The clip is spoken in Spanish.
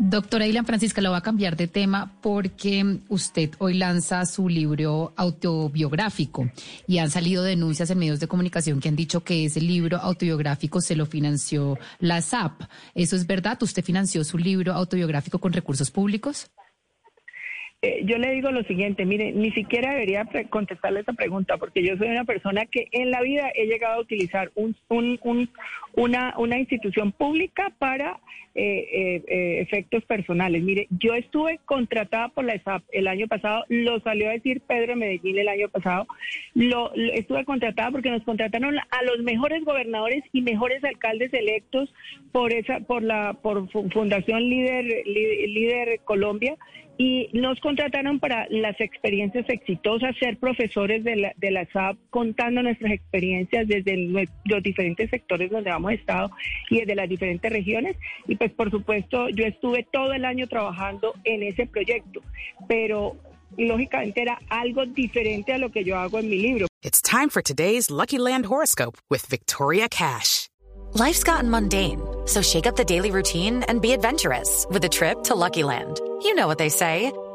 Doctora Ilan Francisca, lo va a cambiar de tema porque usted hoy lanza su libro autobiográfico y han salido denuncias en medios de comunicación que han dicho que ese libro autobiográfico se lo financió la SAP. ¿Eso es verdad? ¿Usted financió su libro autobiográfico con recursos públicos? Eh, yo le digo lo siguiente, mire, ni siquiera debería contestarle esa pregunta porque yo soy una persona que en la vida he llegado a utilizar un, un, una, una institución pública para eh, eh, efectos personales. Mire, yo estuve contratada por la ESAP el año pasado, lo salió a decir Pedro Medellín el año pasado, lo, estuve contratada porque nos contrataron a los mejores gobernadores y mejores alcaldes electos por esa, por la, por Fundación Líder, Líder Colombia y nos contrataron para las experiencias exitosas, ser profesores de la, de la SAP, contando nuestras experiencias desde los diferentes sectores donde hemos estado y desde las diferentes regiones. Y pues por supuesto yo estuve todo el año trabajando en ese proyecto, pero lógicamente era algo diferente a lo que yo hago en mi libro. It's time for today's Lucky Land horoscope with Victoria Cash. Life's gotten mundane, so shake up the daily routine and be adventurous with a trip to Lucky Land. You know what they say.